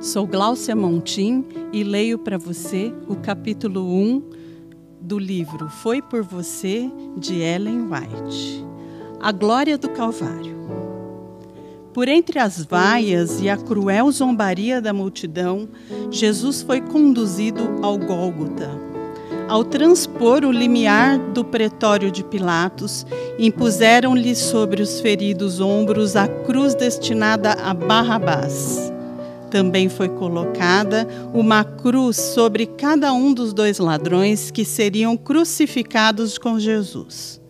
Sou Gláucia Montim e leio para você o capítulo 1 do livro Foi por Você, de Ellen White. A Glória do Calvário. Por entre as vaias e a cruel zombaria da multidão, Jesus foi conduzido ao Gólgota. Ao transpor o limiar do pretório de Pilatos, impuseram-lhe sobre os feridos ombros a cruz destinada a Barrabás também foi colocada uma cruz sobre cada um dos dois ladrões que seriam crucificados com Jesus.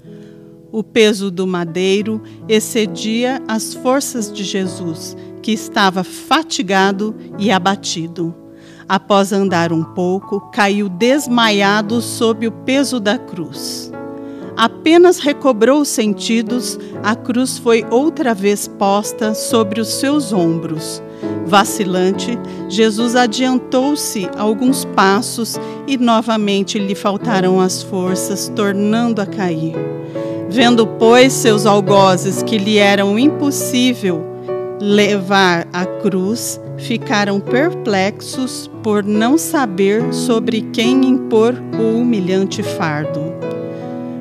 O peso do madeiro excedia as forças de Jesus, que estava fatigado e abatido. Após andar um pouco, caiu desmaiado sob o peso da cruz. Apenas recobrou os sentidos, a cruz foi outra vez posta sobre os seus ombros Vacilante, Jesus adiantou-se alguns passos e novamente lhe faltaram as forças, tornando a cair. Vendo, pois, seus algozes que lhe eram impossível levar a cruz, ficaram perplexos por não saber sobre quem impor o humilhante fardo.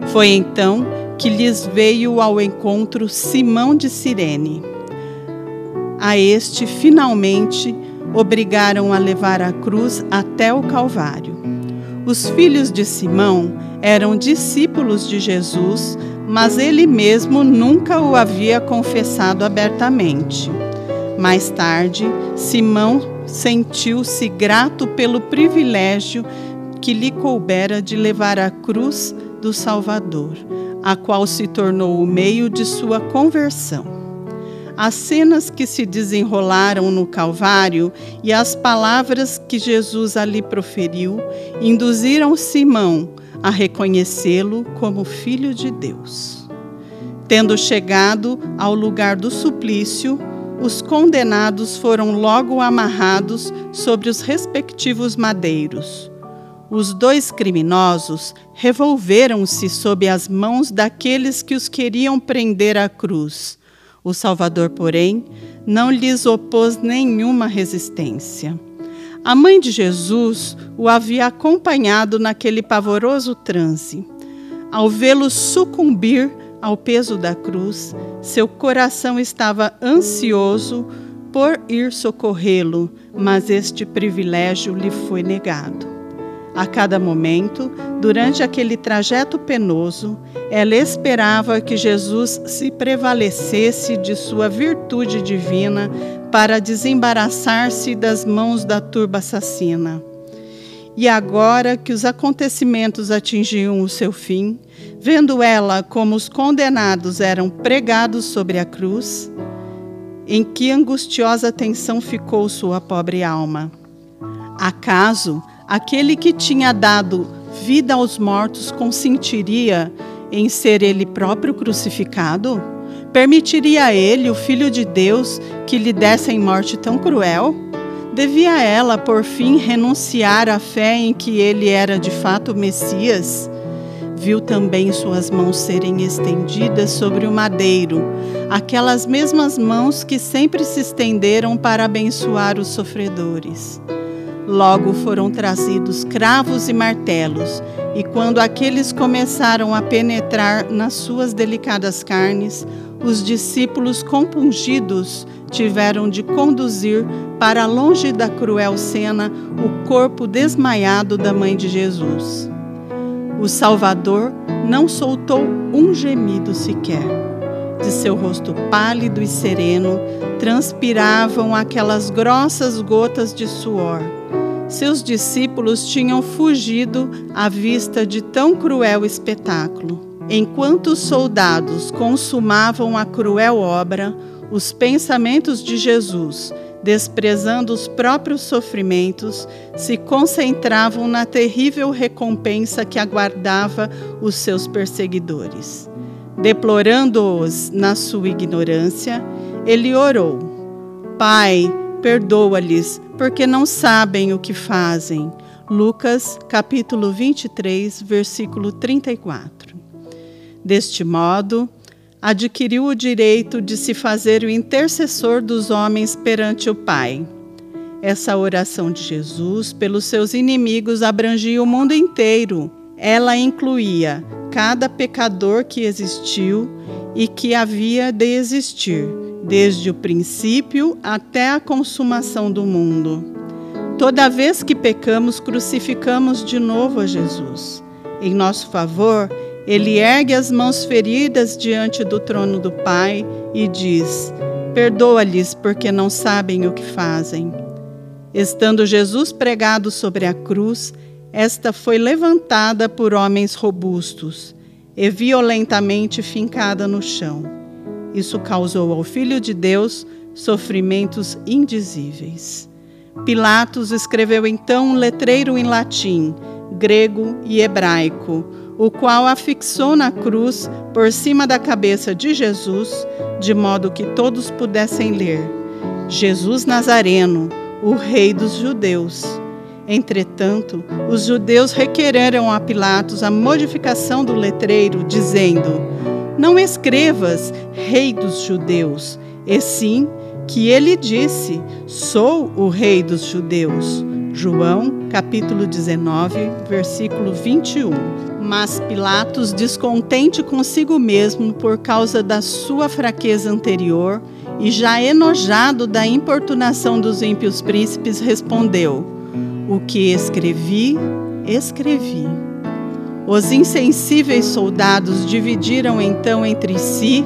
Foi então que lhes veio ao encontro Simão de Cirene a este, finalmente, obrigaram a levar a cruz até o Calvário. Os filhos de Simão eram discípulos de Jesus, mas ele mesmo nunca o havia confessado abertamente. Mais tarde, Simão sentiu-se grato pelo privilégio que lhe coubera de levar a cruz do Salvador, a qual se tornou o meio de sua conversão. As cenas que se desenrolaram no Calvário e as palavras que Jesus ali proferiu induziram Simão a reconhecê-lo como Filho de Deus. Tendo chegado ao lugar do suplício, os condenados foram logo amarrados sobre os respectivos madeiros. Os dois criminosos revolveram-se sob as mãos daqueles que os queriam prender à cruz o Salvador, porém, não lhes opôs nenhuma resistência. A mãe de Jesus o havia acompanhado naquele pavoroso transe. Ao vê-lo sucumbir ao peso da cruz, seu coração estava ansioso por ir socorrê-lo, mas este privilégio lhe foi negado. A cada momento, durante aquele trajeto penoso, ela esperava que Jesus se prevalecesse de sua virtude divina para desembaraçar-se das mãos da turba assassina. E agora que os acontecimentos atingiam o seu fim, vendo ela como os condenados eram pregados sobre a cruz, em que angustiosa tensão ficou sua pobre alma. Acaso aquele que tinha dado vida aos mortos consentiria em ser ele próprio crucificado? Permitiria a ele, o Filho de Deus, que lhe dessem morte tão cruel? Devia ela, por fim, renunciar à fé em que ele era de fato o Messias? Viu também suas mãos serem estendidas sobre o madeiro, aquelas mesmas mãos que sempre se estenderam para abençoar os sofredores. Logo foram trazidos cravos e martelos, e quando aqueles começaram a penetrar nas suas delicadas carnes, os discípulos compungidos tiveram de conduzir para longe da cruel cena o corpo desmaiado da mãe de Jesus. O Salvador não soltou um gemido sequer. De seu rosto pálido e sereno transpiravam aquelas grossas gotas de suor seus discípulos tinham fugido à vista de tão cruel espetáculo. Enquanto os soldados consumavam a cruel obra, os pensamentos de Jesus, desprezando os próprios sofrimentos, se concentravam na terrível recompensa que aguardava os seus perseguidores. Deplorando-os na sua ignorância, ele orou: Pai, perdoa-lhes, porque não sabem o que fazem. Lucas, capítulo 23, versículo 34. Deste modo, adquiriu o direito de se fazer o intercessor dos homens perante o Pai. Essa oração de Jesus pelos seus inimigos abrangia o mundo inteiro. Ela incluía cada pecador que existiu e que havia de existir, desde o princípio até a consumação do mundo. Toda vez que pecamos, crucificamos de novo a Jesus. Em nosso favor, ele ergue as mãos feridas diante do trono do Pai e diz: Perdoa-lhes, porque não sabem o que fazem. Estando Jesus pregado sobre a cruz, esta foi levantada por homens robustos e violentamente fincada no chão. Isso causou ao Filho de Deus sofrimentos indizíveis. Pilatos escreveu então um letreiro em latim, grego e hebraico o qual afixou na cruz por cima da cabeça de Jesus, de modo que todos pudessem ler: Jesus Nazareno, o Rei dos Judeus. Entretanto, os judeus requereram a Pilatos a modificação do letreiro, dizendo: Não escrevas Rei dos Judeus, e sim que ele disse: Sou o Rei dos Judeus. João, capítulo 19, versículo 21. Mas Pilatos, descontente consigo mesmo por causa da sua fraqueza anterior e já enojado da importunação dos ímpios príncipes, respondeu: O que escrevi, escrevi. Os insensíveis soldados dividiram então entre si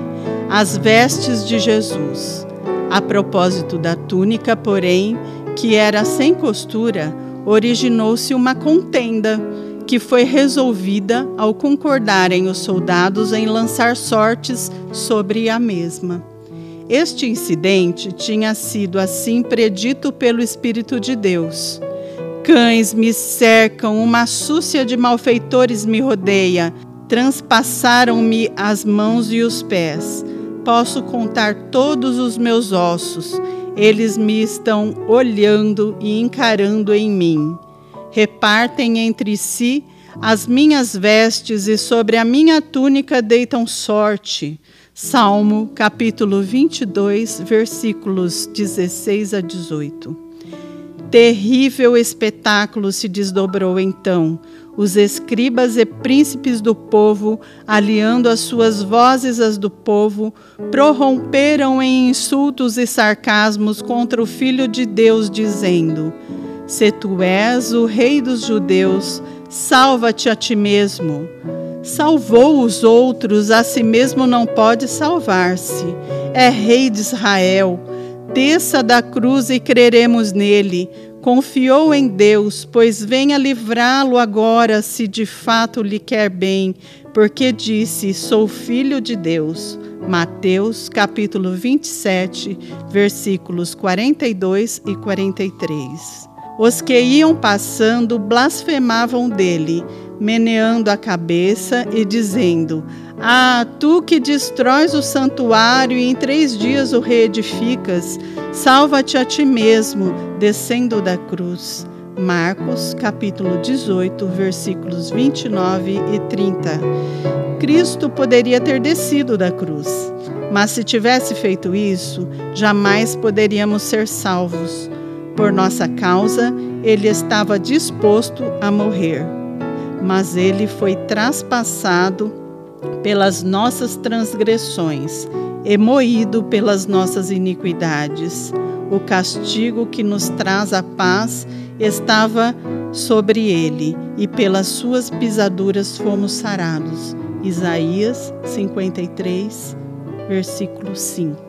as vestes de Jesus. A propósito da túnica, porém, que era sem costura, originou-se uma contenda que foi resolvida ao concordarem os soldados em lançar sortes sobre a mesma. Este incidente tinha sido assim predito pelo Espírito de Deus. Cães me cercam, uma súcia de malfeitores me rodeia, transpassaram-me as mãos e os pés. Posso contar todos os meus ossos eles me estão olhando e encarando em mim. Repartem entre si as minhas vestes e sobre a minha túnica deitam sorte. Salmo capítulo 22, versículos 16 a 18. Terrível espetáculo se desdobrou então os escribas e príncipes do povo, aliando as suas vozes às do povo, prorromperam em insultos e sarcasmos contra o Filho de Deus, dizendo: Se tu és o Rei dos Judeus, salva-te a ti mesmo. Salvou os outros, a si mesmo não pode salvar-se. É Rei de Israel. Desça da cruz e creremos nele Confiou em Deus, pois venha livrá-lo agora, se de fato lhe quer bem, porque disse: Sou filho de Deus. Mateus, capítulo 27, versículos 42 e 43. Os que iam passando blasfemavam dele, meneando a cabeça e dizendo: ah, tu que destróis o santuário e em três dias o reedificas, salva-te a ti mesmo, descendo da cruz. Marcos, capítulo 18, versículos 29 e 30. Cristo poderia ter descido da cruz, mas se tivesse feito isso, jamais poderíamos ser salvos. Por nossa causa, ele estava disposto a morrer, mas ele foi traspassado pelas nossas transgressões e moído pelas nossas iniquidades. O castigo que nos traz a paz estava sobre ele, e pelas suas pisaduras fomos sarados. Isaías 53, versículo 5.